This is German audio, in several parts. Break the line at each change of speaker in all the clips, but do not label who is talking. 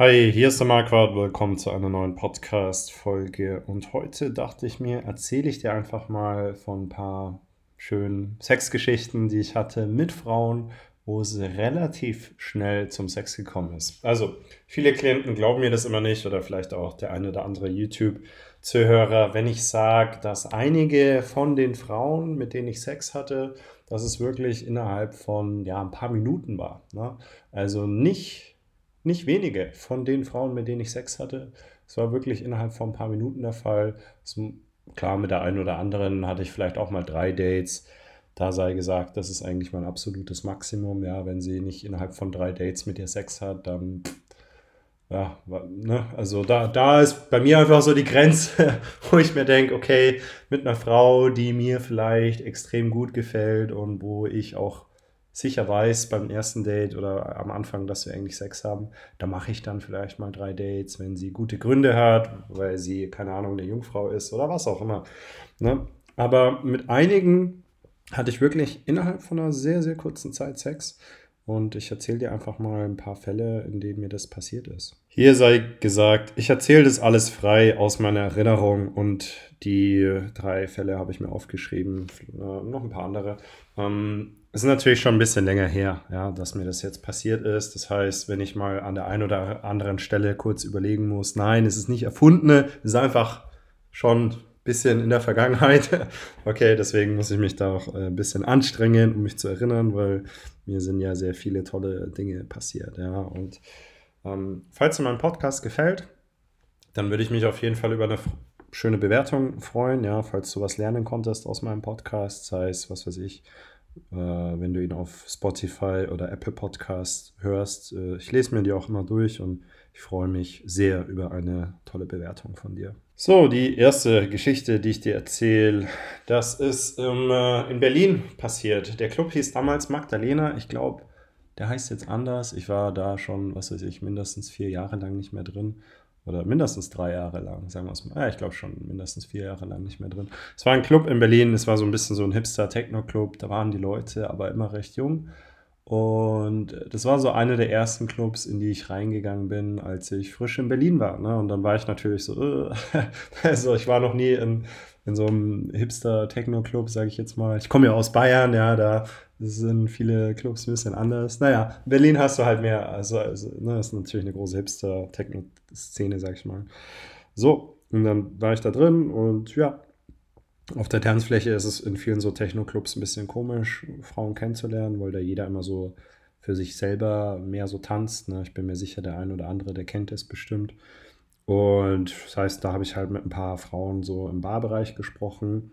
Hi, hier ist der Marquardt. Willkommen zu einer neuen Podcast-Folge. Und heute dachte ich mir, erzähle ich dir einfach mal von ein paar schönen Sexgeschichten, die ich hatte mit Frauen, wo es relativ schnell zum Sex gekommen ist. Also, viele Klienten glauben mir das immer nicht oder vielleicht auch der eine oder andere YouTube-Zuhörer, wenn ich sage, dass einige von den Frauen, mit denen ich Sex hatte, dass es wirklich innerhalb von ja, ein paar Minuten war. Ne? Also nicht nicht wenige von den Frauen, mit denen ich Sex hatte. Es war wirklich innerhalb von ein paar Minuten der Fall. Es, klar, mit der einen oder anderen hatte ich vielleicht auch mal drei Dates. Da sei gesagt, das ist eigentlich mein absolutes Maximum. Ja, wenn sie nicht innerhalb von drei Dates mit dir Sex hat, dann ja, ne, also da, da ist bei mir einfach so die Grenze, wo ich mir denke, okay, mit einer Frau, die mir vielleicht extrem gut gefällt und wo ich auch sicher weiß beim ersten Date oder am Anfang, dass wir eigentlich Sex haben, da mache ich dann vielleicht mal drei Dates, wenn sie gute Gründe hat, weil sie, keine Ahnung, eine Jungfrau ist oder was auch immer. Ne? Aber mit einigen hatte ich wirklich innerhalb von einer sehr, sehr kurzen Zeit Sex. Und ich erzähle dir einfach mal ein paar Fälle, in denen mir das passiert ist. Hier sei gesagt, ich erzähle das alles frei aus meiner Erinnerung und die drei Fälle habe ich mir aufgeschrieben, äh, noch ein paar andere. Ähm, ist natürlich schon ein bisschen länger her, ja, dass mir das jetzt passiert ist. Das heißt, wenn ich mal an der einen oder anderen Stelle kurz überlegen muss, nein, es ist nicht erfundene, es ist einfach schon ein bisschen in der Vergangenheit. okay, deswegen muss ich mich da auch äh, ein bisschen anstrengen, um mich zu erinnern, weil mir sind ja sehr viele tolle Dinge passiert, ja. Und ähm, falls dir mein Podcast gefällt, dann würde ich mich auf jeden Fall über eine schöne Bewertung freuen, ja, falls du was lernen konntest aus meinem Podcast, sei es, was weiß ich, wenn du ihn auf Spotify oder Apple Podcast hörst. Äh, ich lese mir die auch immer durch und ich freue mich sehr über eine tolle Bewertung von dir. So, die erste Geschichte, die ich dir erzähle, das ist ähm, in Berlin passiert. Der Club hieß damals Magdalena. Ich glaube, der heißt jetzt anders. Ich war da schon, was weiß ich, mindestens vier Jahre lang nicht mehr drin. Oder mindestens drei Jahre lang, sagen wir es mal. Ja, ich glaube schon mindestens vier Jahre lang nicht mehr drin. Es war ein Club in Berlin, es war so ein bisschen so ein Hipster-Techno-Club. Da waren die Leute aber immer recht jung. Und das war so einer der ersten Clubs, in die ich reingegangen bin, als ich frisch in Berlin war. Ne? Und dann war ich natürlich so, äh, also ich war noch nie in, in so einem Hipster-Techno-Club, sage ich jetzt mal. Ich komme ja aus Bayern, ja, da sind viele Clubs ein bisschen anders. Naja, Berlin hast du halt mehr. Also, also ne, das ist natürlich eine große Hipster-Techno-Szene, sag ich mal. So, und dann war ich da drin und ja, auf der Tanzfläche ist es in vielen so Techno-Clubs ein bisschen komisch, Frauen kennenzulernen, weil da jeder immer so für sich selber mehr so tanzt. Ne? Ich bin mir sicher, der eine oder andere, der kennt es bestimmt. Und das heißt, da habe ich halt mit ein paar Frauen so im Barbereich gesprochen.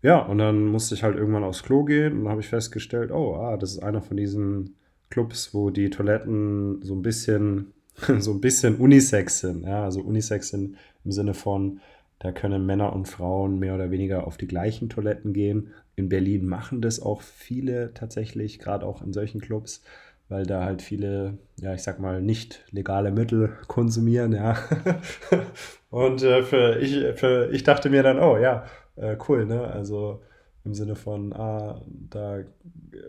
Ja, und dann musste ich halt irgendwann aufs Klo gehen und dann habe ich festgestellt, oh, ah, das ist einer von diesen Clubs, wo die Toiletten so ein bisschen, so ein bisschen Unisex sind. Ja, also Unisex sind im Sinne von, da können Männer und Frauen mehr oder weniger auf die gleichen Toiletten gehen. In Berlin machen das auch viele tatsächlich, gerade auch in solchen Clubs, weil da halt viele, ja, ich sag mal, nicht legale Mittel konsumieren, ja. und äh, für ich, für, ich dachte mir dann, oh ja, äh, cool, ne? Also im Sinne von, ah, da,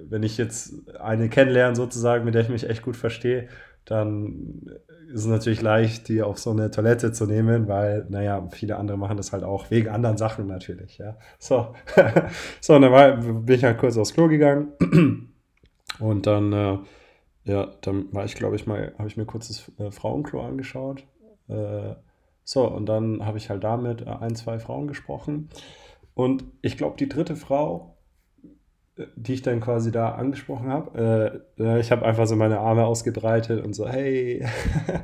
wenn ich jetzt eine kennenlerne sozusagen, mit der ich mich echt gut verstehe, dann ist es natürlich leicht, die auf so eine Toilette zu nehmen, weil, naja, viele andere machen das halt auch wegen anderen Sachen natürlich, ja. So, so dann war, bin ich halt kurz aufs Klo gegangen und dann, äh, ja, dann war ich, glaube ich, mal, habe ich mir kurz das äh, Frauenklo angeschaut. Äh, so, und dann habe ich halt damit äh, ein, zwei Frauen gesprochen. Und ich glaube, die dritte Frau, äh, die ich dann quasi da angesprochen habe, äh, ich habe einfach so meine Arme ausgebreitet und so, hey.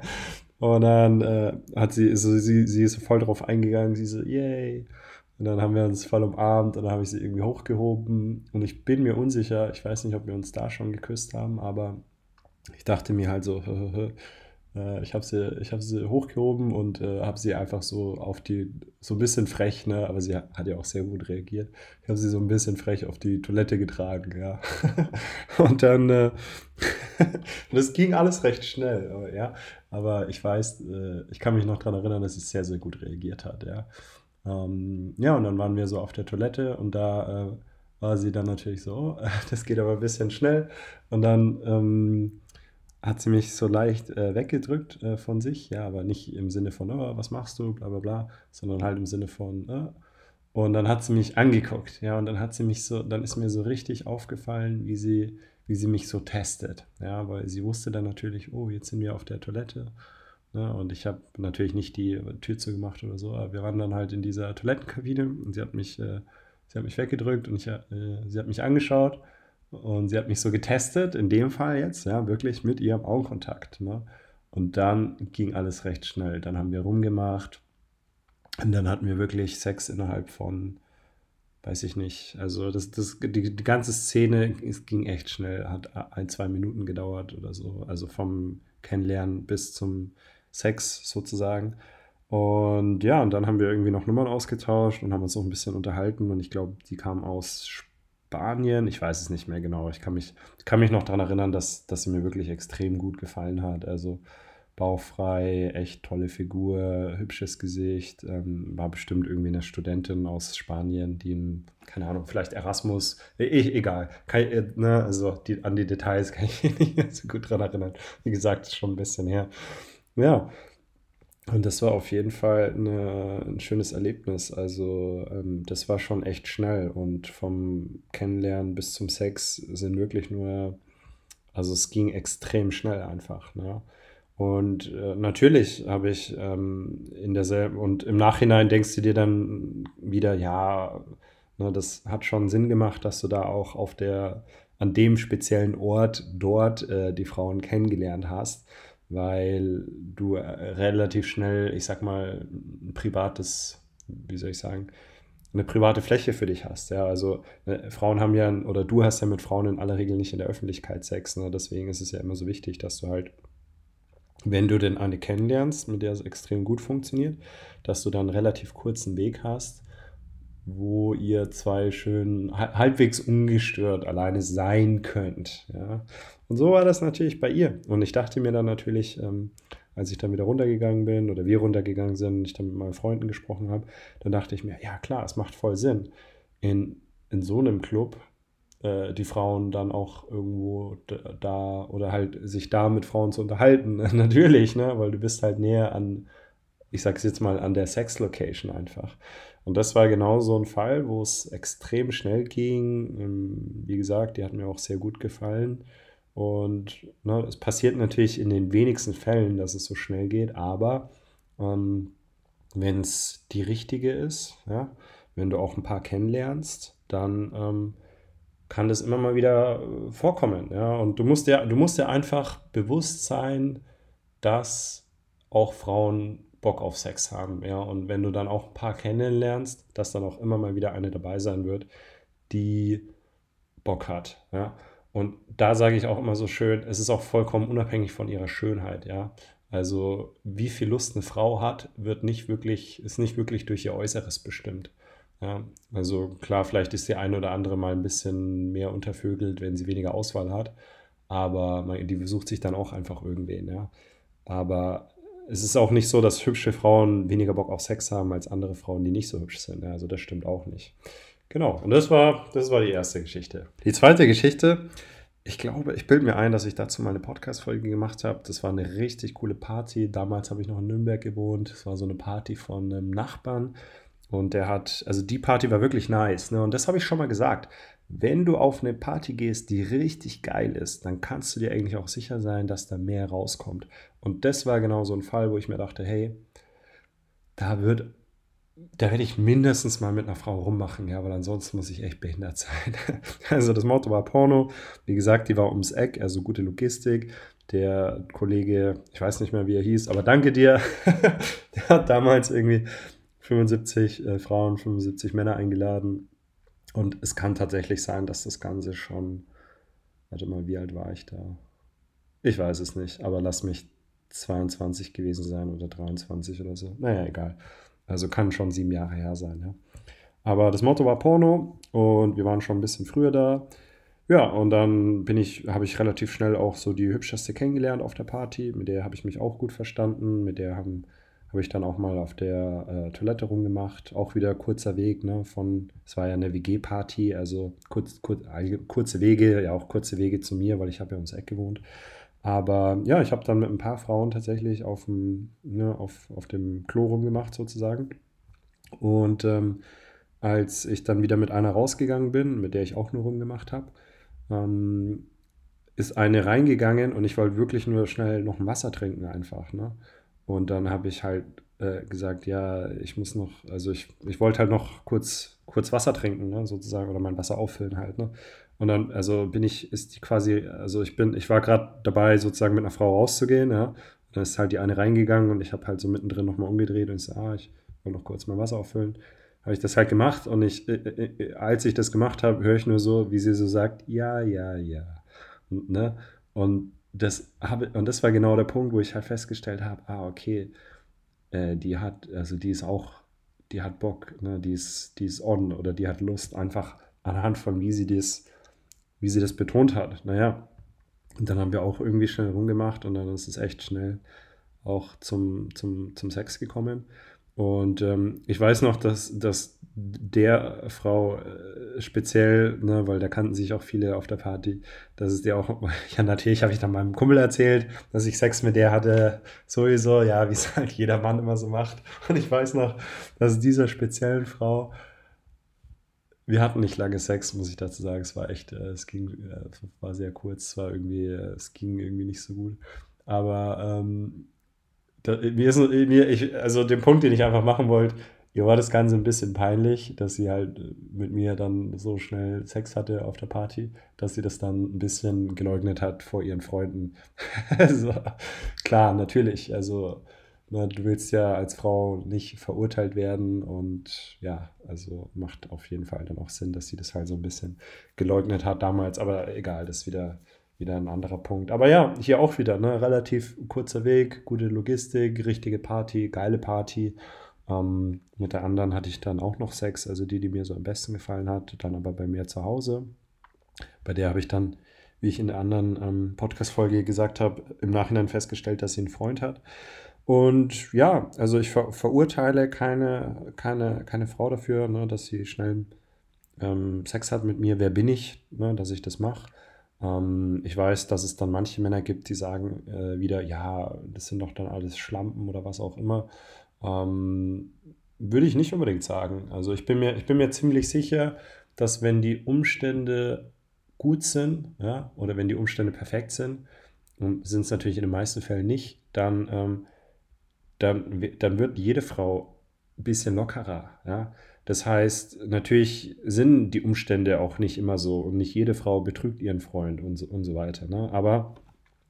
und dann äh, hat sie, so, sie, sie ist voll drauf eingegangen, sie so, yay. Und dann haben wir uns voll umarmt und dann habe ich sie irgendwie hochgehoben. Und ich bin mir unsicher, ich weiß nicht, ob wir uns da schon geküsst haben, aber ich dachte mir halt so, Äh, ich habe sie, hab sie hochgehoben und äh, habe sie einfach so auf die, so ein bisschen frech, ne? aber sie hat ja auch sehr gut reagiert. Ich habe sie so ein bisschen frech auf die Toilette getragen, ja. und dann, äh, das ging alles recht schnell, aber, ja. Aber ich weiß, äh, ich kann mich noch daran erinnern, dass sie sehr, sehr gut reagiert hat, ja. Ähm, ja, und dann waren wir so auf der Toilette und da äh, war sie dann natürlich so, das geht aber ein bisschen schnell. Und dann, ähm, hat sie mich so leicht äh, weggedrückt äh, von sich, ja, aber nicht im Sinne von, oh, was machst du, bla bla bla, sondern halt im Sinne von, äh, und dann hat sie mich angeguckt, ja, und dann hat sie mich so, dann ist mir so richtig aufgefallen, wie sie, wie sie mich so testet, ja, weil sie wusste dann natürlich, oh, jetzt sind wir auf der Toilette, ne, und ich habe natürlich nicht die Tür zugemacht oder so, aber wir waren dann halt in dieser Toilettenkabine und sie hat mich, äh, sie hat mich weggedrückt und ich, äh, sie hat mich angeschaut und sie hat mich so getestet, in dem Fall jetzt, ja, wirklich mit ihrem Augenkontakt, ne, und dann ging alles recht schnell, dann haben wir rumgemacht, und dann hatten wir wirklich Sex innerhalb von, weiß ich nicht, also das, das, die, die ganze Szene, es ging echt schnell, hat ein, zwei Minuten gedauert oder so, also vom Kennenlernen bis zum Sex sozusagen. Und ja, und dann haben wir irgendwie noch Nummern ausgetauscht und haben uns noch ein bisschen unterhalten. Und ich glaube, die kam aus Spanien, ich weiß es nicht mehr genau, ich kann mich, kann mich noch daran erinnern, dass, dass sie mir wirklich extrem gut gefallen hat, also bauchfrei, echt tolle Figur, hübsches Gesicht. Ähm, war bestimmt irgendwie eine Studentin aus Spanien, die, in, keine Ahnung, vielleicht Erasmus, e egal. Kann, äh, ne, also die, an die Details kann ich mich nicht so gut dran erinnern. Wie gesagt, schon ein bisschen her. Ja. Und das war auf jeden Fall eine, ein schönes Erlebnis. Also ähm, das war schon echt schnell und vom Kennenlernen bis zum Sex sind wirklich nur, also es ging extrem schnell einfach. Ne? Und äh, natürlich habe ich ähm, in derselben, und im Nachhinein denkst du dir dann wieder, ja, ne, das hat schon Sinn gemacht, dass du da auch auf der, an dem speziellen Ort dort äh, die Frauen kennengelernt hast, weil du äh, relativ schnell, ich sag mal, ein privates, wie soll ich sagen, eine private Fläche für dich hast. Ja, also äh, Frauen haben ja, oder du hast ja mit Frauen in aller Regel nicht in der Öffentlichkeit Sex. Ne? Deswegen ist es ja immer so wichtig, dass du halt wenn du denn eine kennenlernst, mit der es extrem gut funktioniert, dass du dann relativ kurzen Weg hast, wo ihr zwei schön halbwegs ungestört alleine sein könnt. Ja? Und so war das natürlich bei ihr. Und ich dachte mir dann natürlich, ähm, als ich dann wieder runtergegangen bin oder wir runtergegangen sind und ich dann mit meinen Freunden gesprochen habe, dann dachte ich mir, ja klar, es macht voll Sinn. In, in so einem Club äh, die Frauen dann auch irgendwo da oder halt sich da mit Frauen zu unterhalten. Natürlich, ne? weil du bist halt näher an, ich sag's jetzt mal, an der Sex-Location einfach. Und das war genau so ein Fall, wo es extrem schnell ging. Ähm, wie gesagt, die hat mir auch sehr gut gefallen. Und ne, es passiert natürlich in den wenigsten Fällen, dass es so schnell geht, aber ähm, wenn es die richtige ist, ja, wenn du auch ein paar kennenlernst, dann ähm, kann das immer mal wieder äh, vorkommen. Ja? Und du musst ja, du musst ja einfach bewusst sein, dass auch Frauen Bock auf Sex haben. Ja? Und wenn du dann auch ein paar kennenlernst, dass dann auch immer mal wieder eine dabei sein wird, die Bock hat. Ja? Und da sage ich auch immer so schön, es ist auch vollkommen unabhängig von ihrer Schönheit, ja. Also wie viel Lust eine Frau hat, wird nicht wirklich, ist nicht wirklich durch ihr Äußeres bestimmt. Ja, also klar, vielleicht ist die eine oder andere mal ein bisschen mehr untervögelt, wenn sie weniger Auswahl hat. Aber man, die besucht sich dann auch einfach irgendwen, ja. Aber es ist auch nicht so, dass hübsche Frauen weniger Bock auf Sex haben als andere Frauen, die nicht so hübsch sind. Also das stimmt auch nicht. Genau, und das war, das war die erste Geschichte. Die zweite Geschichte, ich glaube, ich bilde mir ein, dass ich dazu mal eine Podcast-Folge gemacht habe. Das war eine richtig coole Party. Damals habe ich noch in Nürnberg gewohnt. Es war so eine Party von einem Nachbarn. Und der hat, also die Party war wirklich nice. Ne? Und das habe ich schon mal gesagt. Wenn du auf eine Party gehst, die richtig geil ist, dann kannst du dir eigentlich auch sicher sein, dass da mehr rauskommt. Und das war genau so ein Fall, wo ich mir dachte, hey, da wird, da werde ich mindestens mal mit einer Frau rummachen, ja, weil ansonsten muss ich echt behindert sein. Also das Motto war Porno. Wie gesagt, die war ums Eck, also gute Logistik. Der Kollege, ich weiß nicht mehr, wie er hieß, aber danke dir. der hat damals irgendwie 75 äh, Frauen, 75 Männer eingeladen. Und es kann tatsächlich sein, dass das Ganze schon, warte mal, wie alt war ich da? Ich weiß es nicht, aber lass mich 22 gewesen sein oder 23 oder so. Naja, egal. Also kann schon sieben Jahre her sein, ja. Aber das Motto war Porno und wir waren schon ein bisschen früher da. Ja, und dann bin ich, habe ich relativ schnell auch so die hübscheste kennengelernt auf der Party. Mit der habe ich mich auch gut verstanden. Mit der haben habe ich dann auch mal auf der äh, Toilette rumgemacht. Auch wieder kurzer Weg, ne, von, es war ja eine WG-Party, also kurz, kurz, kurze Wege, ja auch kurze Wege zu mir, weil ich habe ja ums Eck gewohnt. Aber ja, ich habe dann mit ein paar Frauen tatsächlich auf dem, ne, auf, auf dem Klo rumgemacht sozusagen. Und ähm, als ich dann wieder mit einer rausgegangen bin, mit der ich auch nur rumgemacht habe, ähm, ist eine reingegangen und ich wollte wirklich nur schnell noch ein Wasser trinken einfach. Ne? Und dann habe ich halt äh, gesagt, ja, ich muss noch, also ich, ich wollte halt noch kurz, kurz Wasser trinken, ne, sozusagen, oder mein Wasser auffüllen halt. Ne? Und dann, also bin ich, ist die quasi, also ich bin, ich war gerade dabei, sozusagen mit einer Frau rauszugehen, ja. Und dann ist halt die eine reingegangen und ich habe halt so mittendrin nochmal umgedreht und ich so, ah, ich will noch kurz mein Wasser auffüllen. Habe ich das halt gemacht und ich, äh, äh, äh als ich das gemacht habe, höre ich nur so, wie sie so sagt, ja, ja, ja. Und, ne? Und das habe, und das war genau der Punkt, wo ich halt festgestellt habe, ah, okay, äh, die hat, also die ist auch, die hat Bock, ne? die, ist, die ist on oder die hat Lust, einfach anhand von wie sie das wie sie das betont hat. Naja, und dann haben wir auch irgendwie schnell rumgemacht und dann ist es echt schnell auch zum, zum, zum Sex gekommen. Und ähm, ich weiß noch, dass, dass der Frau äh, speziell, ne, weil da kannten sich auch viele auf der Party, dass es der auch, ja natürlich habe ich dann meinem Kumpel erzählt, dass ich Sex mit der hatte, sowieso, ja, wie es halt jeder Mann immer so macht. Und ich weiß noch, dass dieser speziellen Frau wir hatten nicht lange Sex, muss ich dazu sagen. Es war echt, äh, es ging, äh, war sehr kurz, es war irgendwie, äh, es ging irgendwie nicht so gut. Aber ähm, da, mir ist mir, ich, also den Punkt, den ich einfach machen wollte, ihr war das Ganze ein bisschen peinlich, dass sie halt mit mir dann so schnell Sex hatte auf der Party, dass sie das dann ein bisschen geleugnet hat vor ihren Freunden. also, klar, natürlich. Also na, du willst ja als Frau nicht verurteilt werden und ja, also macht auf jeden Fall dann auch Sinn, dass sie das halt so ein bisschen geleugnet hat damals, aber egal, das ist wieder, wieder ein anderer Punkt. Aber ja, hier auch wieder, ne, relativ kurzer Weg, gute Logistik, richtige Party, geile Party. Ähm, mit der anderen hatte ich dann auch noch Sex, also die, die mir so am besten gefallen hat, dann aber bei mir zu Hause. Bei der habe ich dann, wie ich in der anderen ähm, Podcast-Folge gesagt habe, im Nachhinein festgestellt, dass sie einen Freund hat. Und ja, also ich ver verurteile keine, keine, keine Frau dafür, ne, dass sie schnell ähm, Sex hat mit mir. Wer bin ich, ne, dass ich das mache? Ähm, ich weiß, dass es dann manche Männer gibt, die sagen äh, wieder, ja, das sind doch dann alles Schlampen oder was auch immer. Ähm, würde ich nicht unbedingt sagen. Also ich bin mir, ich bin mir ziemlich sicher, dass wenn die Umstände gut sind, ja, oder wenn die Umstände perfekt sind, und sind es natürlich in den meisten Fällen nicht, dann ähm, dann, dann wird jede Frau ein bisschen lockerer. Ja? Das heißt, natürlich sind die Umstände auch nicht immer so und nicht jede Frau betrügt ihren Freund und so, und so weiter. Ne? Aber,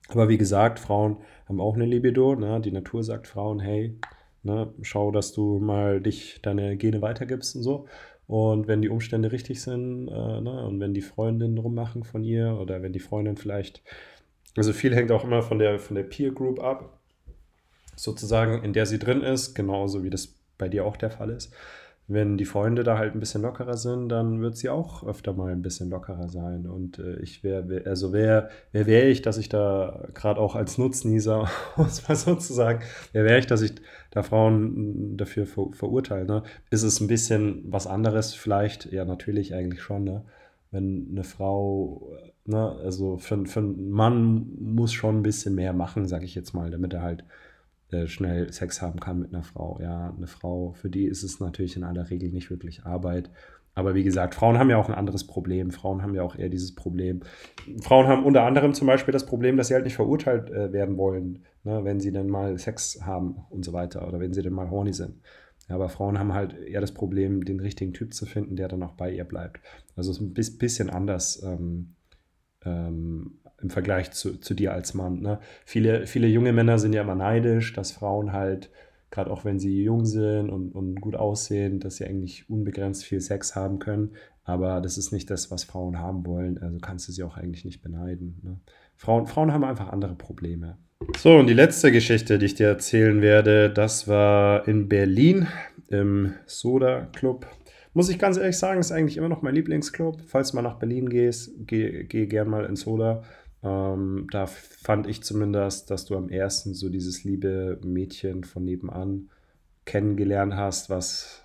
aber wie gesagt, Frauen haben auch eine Libido. Ne? Die Natur sagt Frauen, hey, ne, schau, dass du mal dich deine Gene weitergibst und so. Und wenn die Umstände richtig sind äh, ne, und wenn die Freundinnen rummachen von ihr oder wenn die Freundin vielleicht, also viel hängt auch immer von der, von der Peer Group ab sozusagen, in der sie drin ist, genauso wie das bei dir auch der Fall ist. Wenn die Freunde da halt ein bisschen lockerer sind, dann wird sie auch öfter mal ein bisschen lockerer sein. Und äh, ich wäre, also wer, wer wäre ich, dass ich da gerade auch als Nutznießer, muss man sozusagen, wer wäre ich, dass ich da Frauen dafür ver verurteile? Ne? Ist es ein bisschen was anderes vielleicht? Ja, natürlich eigentlich schon. Ne? Wenn eine Frau, ne, also für, für einen Mann muss schon ein bisschen mehr machen, sage ich jetzt mal, damit er halt äh, schnell Sex haben kann mit einer Frau. Ja, eine Frau, für die ist es natürlich in aller Regel nicht wirklich Arbeit. Aber wie gesagt, Frauen haben ja auch ein anderes Problem. Frauen haben ja auch eher dieses Problem. Frauen haben unter anderem zum Beispiel das Problem, dass sie halt nicht verurteilt äh, werden wollen, ne, wenn sie dann mal Sex haben und so weiter oder wenn sie dann mal horny sind. Ja, aber Frauen haben halt eher das Problem, den richtigen Typ zu finden, der dann auch bei ihr bleibt. Also es ist ein bisschen anders ähm, ähm, im Vergleich zu, zu dir als Mann. Ne? Viele, viele junge Männer sind ja immer neidisch, dass Frauen halt, gerade auch wenn sie jung sind und, und gut aussehen, dass sie eigentlich unbegrenzt viel Sex haben können. Aber das ist nicht das, was Frauen haben wollen. Also kannst du sie auch eigentlich nicht beneiden. Ne? Frauen, Frauen haben einfach andere Probleme. So, und die letzte Geschichte, die ich dir erzählen werde, das war in Berlin im Soda Club muss ich ganz ehrlich sagen, ist eigentlich immer noch mein Lieblingsclub. Falls du mal nach Berlin gehst, geh, geh gern mal in Soda. Ähm, da fand ich zumindest, dass du am ersten so dieses liebe Mädchen von nebenan kennengelernt hast, was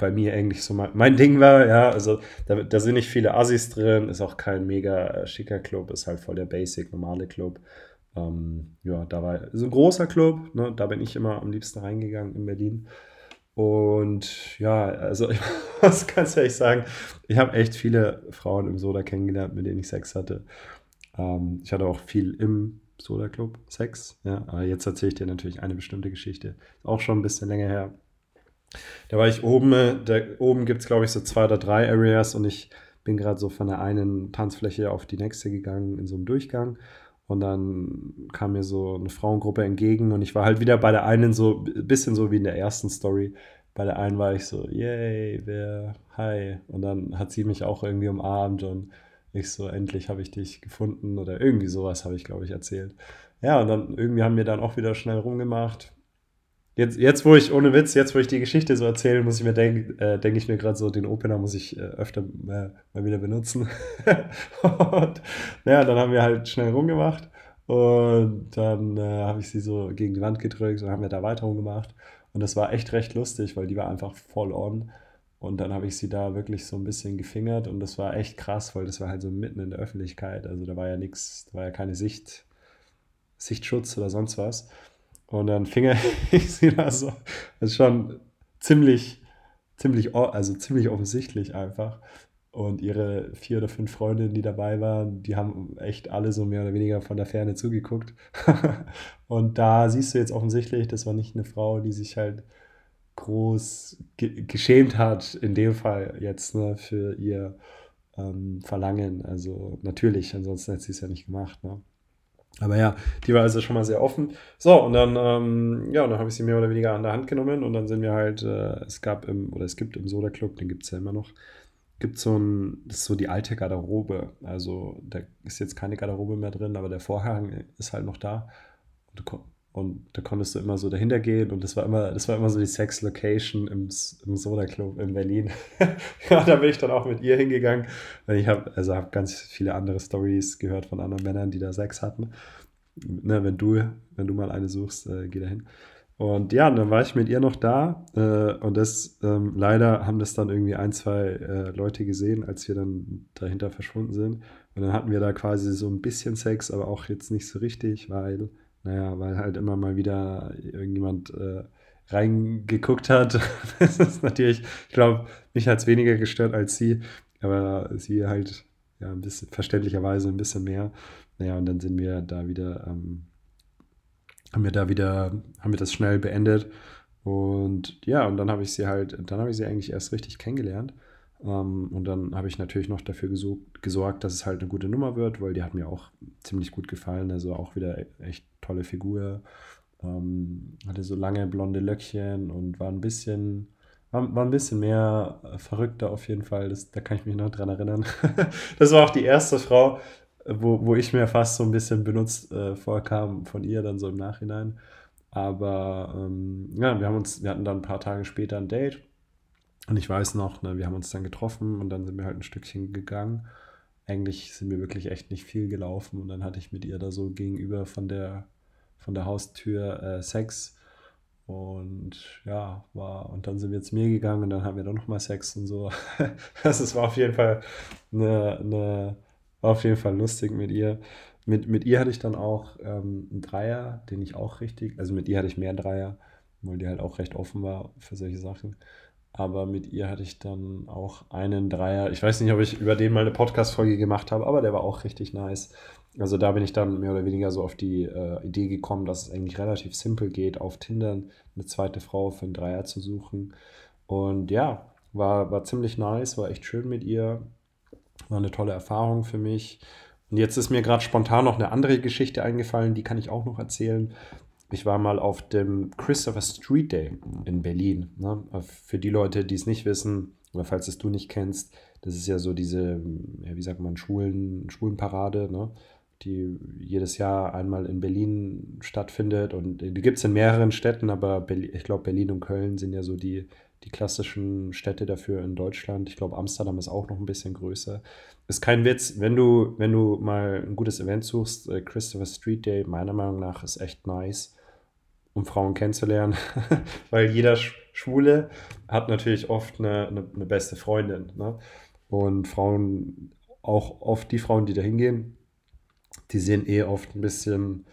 bei mir eigentlich so mein, mein Ding war. Ja, also da, da, sind nicht viele Assis drin, ist auch kein mega äh, schicker Club, ist halt voll der basic, normale Club. Ähm, ja, da war so ein großer Club, ne? da bin ich immer am liebsten reingegangen in Berlin. Und ja, also ich muss ganz ehrlich sagen, ich habe echt viele Frauen im Soda kennengelernt, mit denen ich Sex hatte. Ähm, ich hatte auch viel im Soda Club Sex, ja, aber jetzt erzähle ich dir natürlich eine bestimmte Geschichte. Auch schon ein bisschen länger her. Da war ich oben, äh, da oben gibt es glaube ich so zwei oder drei Areas und ich bin gerade so von der einen Tanzfläche auf die nächste gegangen in so einem Durchgang. Und dann kam mir so eine Frauengruppe entgegen und ich war halt wieder bei der einen so ein bisschen so wie in der ersten Story. Bei der einen war ich so, yay, wer, hi. Und dann hat sie mich auch irgendwie umarmt und ich so, endlich habe ich dich gefunden oder irgendwie sowas habe ich, glaube ich, erzählt. Ja, und dann irgendwie haben wir dann auch wieder schnell rumgemacht. Jetzt, jetzt, wo ich, ohne Witz, jetzt, wo ich die Geschichte so erzähle, muss ich mir denken, äh, denke ich mir gerade so, den Opener muss ich äh, öfter äh, mal wieder benutzen. und naja, dann haben wir halt schnell rumgemacht und dann äh, habe ich sie so gegen die Wand gedrückt und haben wir da weiter rumgemacht. Und das war echt recht lustig, weil die war einfach voll on. Und dann habe ich sie da wirklich so ein bisschen gefingert und das war echt krass, weil das war halt so mitten in der Öffentlichkeit. Also da war ja nichts, da war ja keine Sicht, Sichtschutz oder sonst was. Und dann fing ich sie da so. Das ist schon ziemlich, ziemlich, also ziemlich offensichtlich einfach. Und ihre vier oder fünf Freundinnen, die dabei waren, die haben echt alle so mehr oder weniger von der Ferne zugeguckt. und da siehst du jetzt offensichtlich, das war nicht eine Frau, die sich halt groß ge geschämt hat, in dem Fall jetzt ne, für ihr ähm, Verlangen. Also natürlich, ansonsten hätte sie es ja nicht gemacht. Ne? Aber ja, die war also schon mal sehr offen. So, und dann, ähm, ja, dann habe ich sie mehr oder weniger an der Hand genommen und dann sind wir halt, äh, es gab im, oder es gibt im Soda Club, den gibt es ja immer noch, gibt so ein, das ist so die alte Garderobe. Also da ist jetzt keine Garderobe mehr drin, aber der Vorhang ist halt noch da. Und du, und da konntest du immer so dahinter gehen und das war immer, das war immer so die Sex-Location im, im Soda Club in Berlin. ja, da bin ich dann auch mit ihr hingegangen. Ich habe also hab ganz viele andere Stories gehört von anderen Männern, die da Sex hatten. Ne, wenn du, wenn du mal eine suchst, äh, geh da hin. Und ja, dann war ich mit ihr noch da äh, und das ähm, leider haben das dann irgendwie ein, zwei äh, Leute gesehen, als wir dann dahinter verschwunden sind. Und dann hatten wir da quasi so ein bisschen Sex, aber auch jetzt nicht so richtig, weil naja, weil halt immer mal wieder irgendjemand äh, reingeguckt hat. das ist natürlich, ich glaube, mich hat es weniger gestört als sie, aber sie halt ja ein bisschen verständlicherweise ein bisschen mehr. Naja, und dann sind wir da wieder, ähm, haben wir da wieder, haben wir das schnell beendet. Und ja, und dann habe ich sie halt, dann habe ich sie eigentlich erst richtig kennengelernt. Ähm, und dann habe ich natürlich noch dafür gesorgt, dass es halt eine gute Nummer wird, weil die hat mir auch ziemlich gut gefallen. Also auch wieder e-, echt tolle Figur. Ähm, hatte so lange blonde Löckchen und war ein bisschen, war, ein bisschen mehr verrückter auf jeden Fall. Das, da kann ich mich noch dran erinnern. das war auch die erste Frau, wo, wo ich mir fast so ein bisschen benutzt äh, vorkam von ihr dann so im Nachhinein. Aber ähm, ja, wir haben uns, wir hatten dann ein paar Tage später ein Date und ich weiß noch, ne, wir haben uns dann getroffen und dann sind wir halt ein Stückchen gegangen. Eigentlich sind wir wirklich echt nicht viel gelaufen und dann hatte ich mit ihr da so gegenüber von der, von der Haustür äh, Sex. Und ja, war, und dann sind wir zu mir gegangen und dann haben wir doch nochmal Sex und so. das war auf jeden Fall eine, eine, war auf jeden Fall lustig mit ihr. Mit, mit ihr hatte ich dann auch ähm, einen Dreier, den ich auch richtig, also mit ihr hatte ich mehr Dreier, weil die halt auch recht offen war für solche Sachen. Aber mit ihr hatte ich dann auch einen Dreier. Ich weiß nicht, ob ich über den mal eine Podcast-Folge gemacht habe, aber der war auch richtig nice. Also da bin ich dann mehr oder weniger so auf die äh, Idee gekommen, dass es eigentlich relativ simpel geht, auf Tinder eine zweite Frau für einen Dreier zu suchen. Und ja, war, war ziemlich nice, war echt schön mit ihr. War eine tolle Erfahrung für mich. Und jetzt ist mir gerade spontan noch eine andere Geschichte eingefallen, die kann ich auch noch erzählen. Ich war mal auf dem Christopher Street Day in Berlin. Ne? Für die Leute, die es nicht wissen, oder falls es du nicht kennst, das ist ja so diese, ja, wie sagt man, Schulen, Schulenparade, ne? die jedes Jahr einmal in Berlin stattfindet. Und die gibt es in mehreren Städten, aber Berlin, ich glaube, Berlin und Köln sind ja so die, die klassischen Städte dafür in Deutschland. Ich glaube, Amsterdam ist auch noch ein bisschen größer. Ist kein Witz, wenn du, wenn du mal ein gutes Event suchst, äh, Christopher Street Day, meiner Meinung nach, ist echt nice um Frauen kennenzulernen, weil jeder Schwule hat natürlich oft eine, eine, eine beste Freundin. Ne? Und Frauen, auch oft die Frauen, die da hingehen, die sind eh oft ein bisschen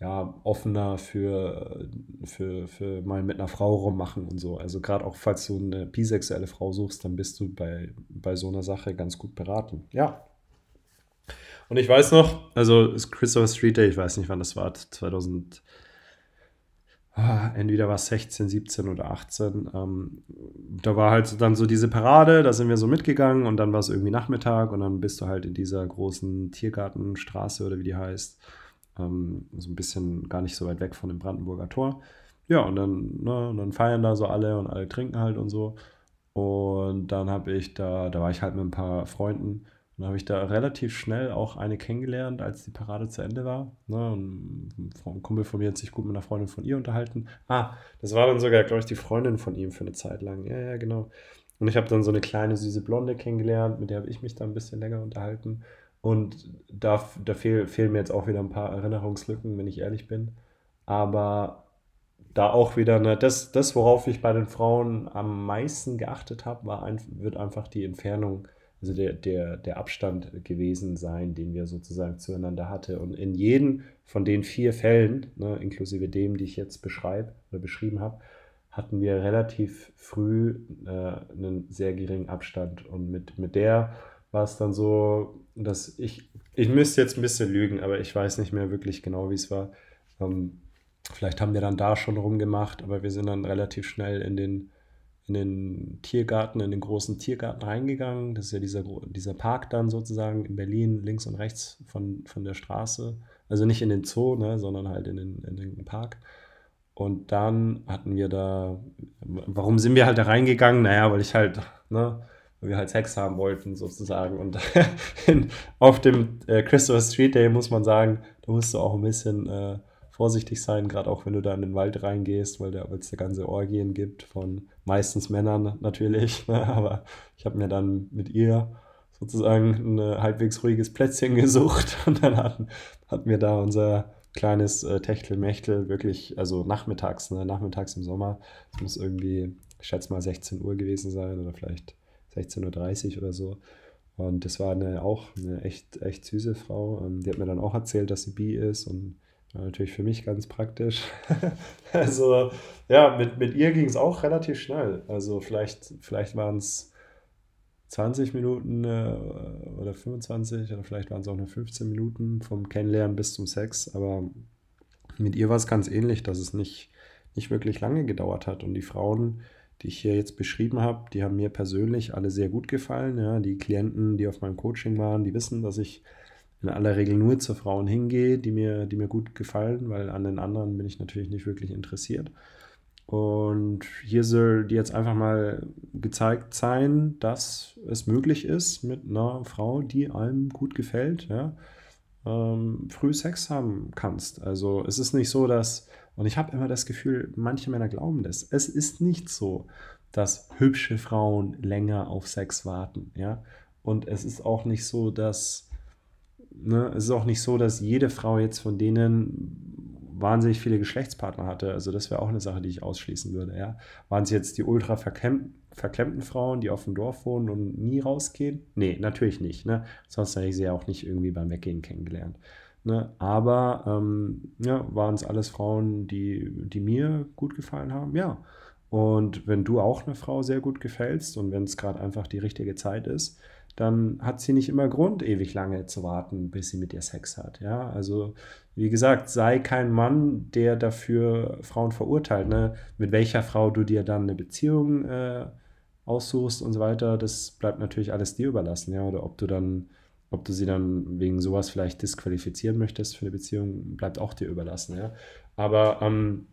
ja, offener für, für, für mal mit einer Frau rummachen und so. Also gerade auch, falls du eine bisexuelle Frau suchst, dann bist du bei, bei so einer Sache ganz gut beraten. Ja. Und ich weiß noch, also Christopher Street Day, ich weiß nicht, wann das war, 2000, ah, entweder war es 16, 17 oder 18. Ähm, da war halt dann so diese Parade, da sind wir so mitgegangen und dann war es irgendwie Nachmittag und dann bist du halt in dieser großen Tiergartenstraße oder wie die heißt ähm, so ein bisschen gar nicht so weit weg von dem Brandenburger Tor. Ja, und dann, ne, und dann feiern da so alle und alle trinken halt und so. Und dann habe ich da, da war ich halt mit ein paar Freunden und dann habe ich da relativ schnell auch eine kennengelernt, als die Parade zu Ende war. Ne? Ein Kumpel von mir hat sich gut mit einer Freundin von ihr unterhalten. Ah, das war dann sogar, glaube ich, die Freundin von ihm für eine Zeit lang. Ja, ja, genau. Und ich habe dann so eine kleine süße Blonde kennengelernt, mit der habe ich mich da ein bisschen länger unterhalten. Und da, da fehl, fehlen mir jetzt auch wieder ein paar Erinnerungslücken, wenn ich ehrlich bin. Aber da auch wieder, ne, das, das, worauf ich bei den Frauen am meisten geachtet habe, war ein, wird einfach die Entfernung, also der, der, der Abstand gewesen sein, den wir sozusagen zueinander hatten. Und in jedem von den vier Fällen, ne, inklusive dem, die ich jetzt beschreibe oder beschrieben habe, hatten wir relativ früh äh, einen sehr geringen Abstand. Und mit, mit der war es dann so, dass ich, ich müsste jetzt ein bisschen lügen, aber ich weiß nicht mehr wirklich genau, wie es war. Ähm, vielleicht haben wir dann da schon rumgemacht, aber wir sind dann relativ schnell in den, in den Tiergarten, in den großen Tiergarten reingegangen. Das ist ja dieser, dieser Park dann sozusagen in Berlin, links und rechts von, von der Straße. Also nicht in den Zoo, ne, sondern halt in den, in den Park. Und dann hatten wir da, warum sind wir halt da reingegangen? Naja, weil ich halt, ne, weil wir halt Sex haben wollten sozusagen. Und auf dem äh, Christopher Street Day muss man sagen, da musst du auch ein bisschen äh, vorsichtig sein, gerade auch wenn du da in den Wald reingehst, weil es da ganze Orgien gibt von meistens Männern natürlich. Ne? Aber ich habe mir dann mit ihr sozusagen ein halbwegs ruhiges Plätzchen gesucht und dann hatten, hatten wir da unser kleines äh, Techtelmechtel wirklich, also nachmittags, ne? nachmittags im Sommer. Es muss irgendwie, ich schätze mal 16 Uhr gewesen sein oder vielleicht 16.30 Uhr oder so. Und das war eine, auch eine echt, echt süße Frau. Ähm, die hat mir dann auch erzählt, dass sie bi ist und war natürlich für mich ganz praktisch. also ja, mit, mit ihr ging es auch relativ schnell. Also vielleicht, vielleicht waren es 20 Minuten äh, oder 25 oder vielleicht waren es auch nur 15 Minuten vom Kennenlernen bis zum Sex. Aber mit ihr war es ganz ähnlich, dass es nicht, nicht wirklich lange gedauert hat. Und die Frauen, die ich hier jetzt beschrieben habe, die haben mir persönlich alle sehr gut gefallen. Ja, die Klienten, die auf meinem Coaching waren, die wissen, dass ich in aller Regel nur zu Frauen hingehe, die mir, die mir gut gefallen, weil an den anderen bin ich natürlich nicht wirklich interessiert. Und hier soll die jetzt einfach mal gezeigt sein, dass es möglich ist, mit einer Frau, die einem gut gefällt, ja, ähm, früh Sex haben kannst. Also es ist nicht so, dass und ich habe immer das Gefühl, manche Männer glauben das. Es ist nicht so, dass hübsche Frauen länger auf Sex warten, ja. Und es ist auch nicht so, dass ne, es ist auch nicht so, dass jede Frau jetzt von denen wahnsinnig viele Geschlechtspartner hatte. Also das wäre auch eine Sache, die ich ausschließen würde, ja. Waren es jetzt die ultra verklemmten Frauen, die auf dem Dorf wohnen und nie rausgehen? Nee, natürlich nicht. Ne? Sonst hätte ich sie ja auch nicht irgendwie beim Weggehen kennengelernt. Ne? Aber ähm, ja, waren es alles Frauen, die, die mir gut gefallen haben? Ja. Und wenn du auch eine Frau sehr gut gefällst und wenn es gerade einfach die richtige Zeit ist, dann hat sie nicht immer Grund, ewig lange zu warten, bis sie mit dir Sex hat. Ja, also wie gesagt, sei kein Mann, der dafür Frauen verurteilt. Ne? Mit welcher Frau du dir dann eine Beziehung äh, aussuchst und so weiter, das bleibt natürlich alles dir überlassen. Ja, oder ob du dann ob du sie dann wegen sowas vielleicht disqualifizieren möchtest für eine Beziehung, bleibt auch dir überlassen. Ja? Aber ähm,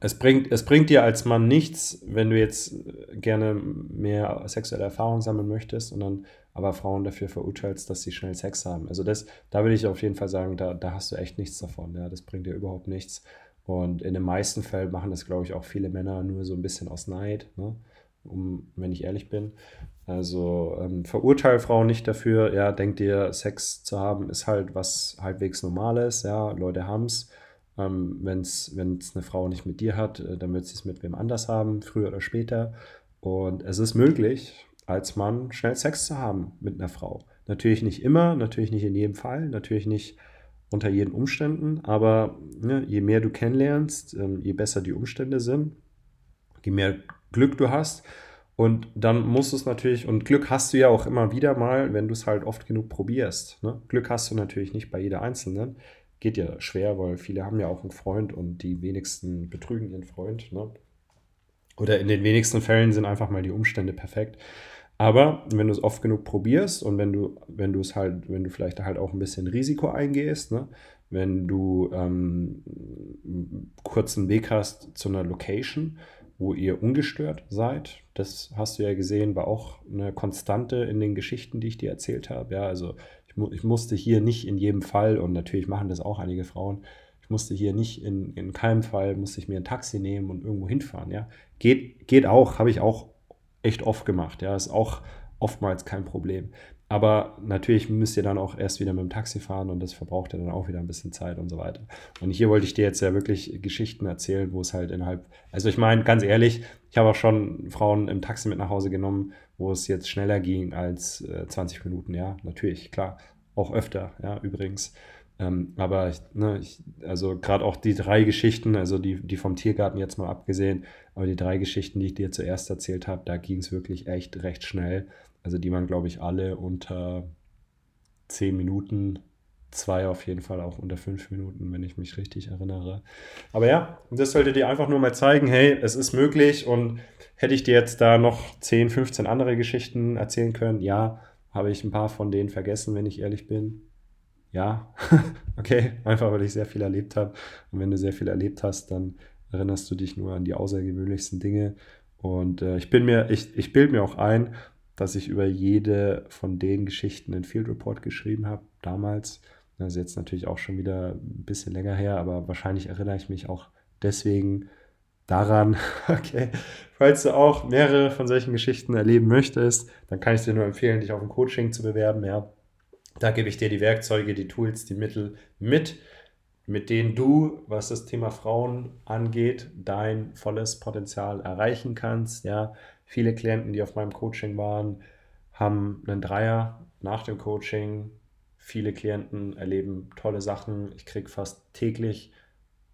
es, bringt, es bringt dir als Mann nichts, wenn du jetzt gerne mehr sexuelle Erfahrung sammeln möchtest und dann aber Frauen dafür verurteilst, dass sie schnell Sex haben. Also das, da würde ich auf jeden Fall sagen, da, da hast du echt nichts davon. Ja? Das bringt dir überhaupt nichts. Und in den meisten Fällen machen das, glaube ich, auch viele Männer nur so ein bisschen aus Neid, ne? um, wenn ich ehrlich bin. Also ähm, verurteile Frauen nicht dafür, ja, denkt ihr, Sex zu haben ist halt was halbwegs Normales, ja, Leute haben es. Ähm, Wenn es eine Frau nicht mit dir hat, äh, dann wird sie es mit wem anders haben, früher oder später. Und es ist möglich, als Mann schnell Sex zu haben mit einer Frau. Natürlich nicht immer, natürlich nicht in jedem Fall, natürlich nicht unter jeden Umständen, aber ne, je mehr du kennenlernst, ähm, je besser die Umstände sind, je mehr Glück du hast. Und dann musst du es natürlich, und Glück hast du ja auch immer wieder mal, wenn du es halt oft genug probierst. Ne? Glück hast du natürlich nicht bei jeder Einzelnen. Geht ja schwer, weil viele haben ja auch einen Freund und die wenigsten betrügen ihren Freund. Ne? Oder in den wenigsten Fällen sind einfach mal die Umstände perfekt. Aber wenn du es oft genug probierst und wenn du, wenn du es halt, wenn du vielleicht halt auch ein bisschen Risiko eingehst, ne? wenn du ähm, kurzen Weg hast zu einer Location, wo ihr ungestört seid, das hast du ja gesehen, war auch eine Konstante in den Geschichten, die ich dir erzählt habe. Ja, also ich, mu ich musste hier nicht in jedem Fall, und natürlich machen das auch einige Frauen, ich musste hier nicht in, in keinem Fall, musste ich mir ein Taxi nehmen und irgendwo hinfahren. Ja, geht, geht auch, habe ich auch echt oft gemacht. Ja, ist auch oftmals kein Problem. Aber natürlich müsst ihr dann auch erst wieder mit dem Taxi fahren und das verbraucht ja dann auch wieder ein bisschen Zeit und so weiter. Und hier wollte ich dir jetzt ja wirklich Geschichten erzählen, wo es halt innerhalb, also ich meine, ganz ehrlich, ich habe auch schon Frauen im Taxi mit nach Hause genommen, wo es jetzt schneller ging als äh, 20 Minuten, ja, natürlich, klar, auch öfter, ja, übrigens. Ähm, aber ich, ne, ich, also gerade auch die drei Geschichten, also die, die vom Tiergarten jetzt mal abgesehen, aber die drei Geschichten, die ich dir zuerst erzählt habe, da ging es wirklich echt recht schnell. Also die waren, glaube ich, alle unter zehn Minuten, zwei auf jeden Fall auch unter fünf Minuten, wenn ich mich richtig erinnere. Aber ja, das sollte dir einfach nur mal zeigen, hey, es ist möglich und hätte ich dir jetzt da noch 10, 15 andere Geschichten erzählen können, ja, habe ich ein paar von denen vergessen, wenn ich ehrlich bin ja, okay, einfach weil ich sehr viel erlebt habe. Und wenn du sehr viel erlebt hast, dann erinnerst du dich nur an die außergewöhnlichsten Dinge. Und äh, ich bin mir, ich, ich bilde mir auch ein, dass ich über jede von den Geschichten einen Field Report geschrieben habe, damals. Das ist jetzt natürlich auch schon wieder ein bisschen länger her, aber wahrscheinlich erinnere ich mich auch deswegen daran, okay, falls du auch mehrere von solchen Geschichten erleben möchtest, dann kann ich dir nur empfehlen, dich auf ein Coaching zu bewerben, ja. Da gebe ich dir die Werkzeuge, die Tools, die Mittel mit, mit denen du, was das Thema Frauen angeht, dein volles Potenzial erreichen kannst. Ja, viele Klienten, die auf meinem Coaching waren, haben einen Dreier nach dem Coaching. Viele Klienten erleben tolle Sachen. Ich kriege fast täglich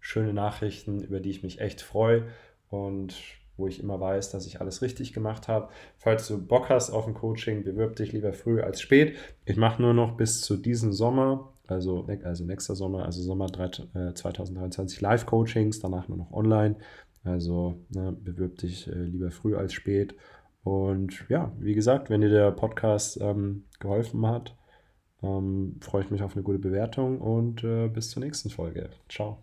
schöne Nachrichten, über die ich mich echt freue. Und wo ich immer weiß, dass ich alles richtig gemacht habe. Falls du Bock hast auf ein Coaching, bewirb dich lieber früh als spät. Ich mache nur noch bis zu diesem Sommer, also, also nächster Sommer, also Sommer 2023 äh, Live-Coachings, danach nur noch online. Also ne, bewirb dich äh, lieber früh als spät. Und ja, wie gesagt, wenn dir der Podcast ähm, geholfen hat, ähm, freue ich mich auf eine gute Bewertung und äh, bis zur nächsten Folge. Ciao.